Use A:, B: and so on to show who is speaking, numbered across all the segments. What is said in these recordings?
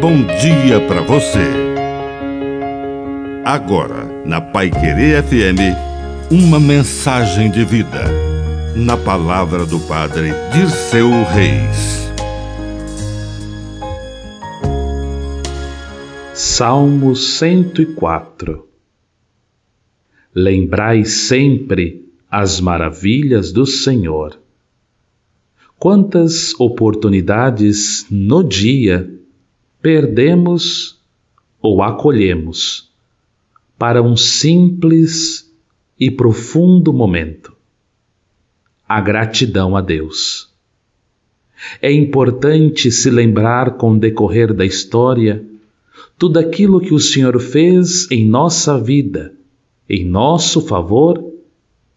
A: bom dia para você. Agora, na Pai Querer FM, uma mensagem de vida. Na palavra do Padre Dirceu Reis.
B: Salmo 104 Lembrai sempre as maravilhas do Senhor. Quantas oportunidades no dia perdemos ou acolhemos para um simples e profundo momento. A gratidão a Deus. É importante se lembrar com o decorrer da história tudo aquilo que o Senhor fez em nossa vida, em nosso favor,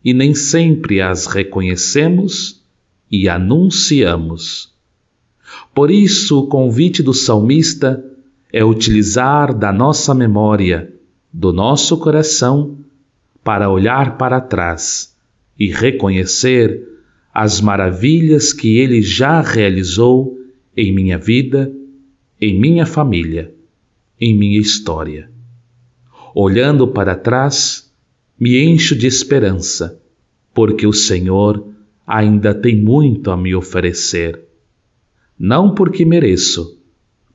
B: e nem sempre as reconhecemos e anunciamos por isso, o convite do salmista é utilizar da nossa memória, do nosso coração, para olhar para trás e reconhecer as maravilhas que ele já realizou em minha vida, em minha família, em minha história. Olhando para trás, me encho de esperança, porque o Senhor ainda tem muito a me oferecer não porque mereço,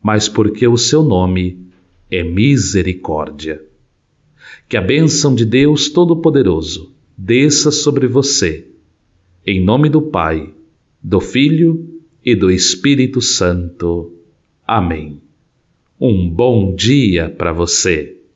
B: mas porque o seu nome é misericórdia. Que a bênção de Deus Todo-Poderoso desça sobre você, em nome do Pai, do Filho e do Espírito Santo. Amém. Um bom dia para você.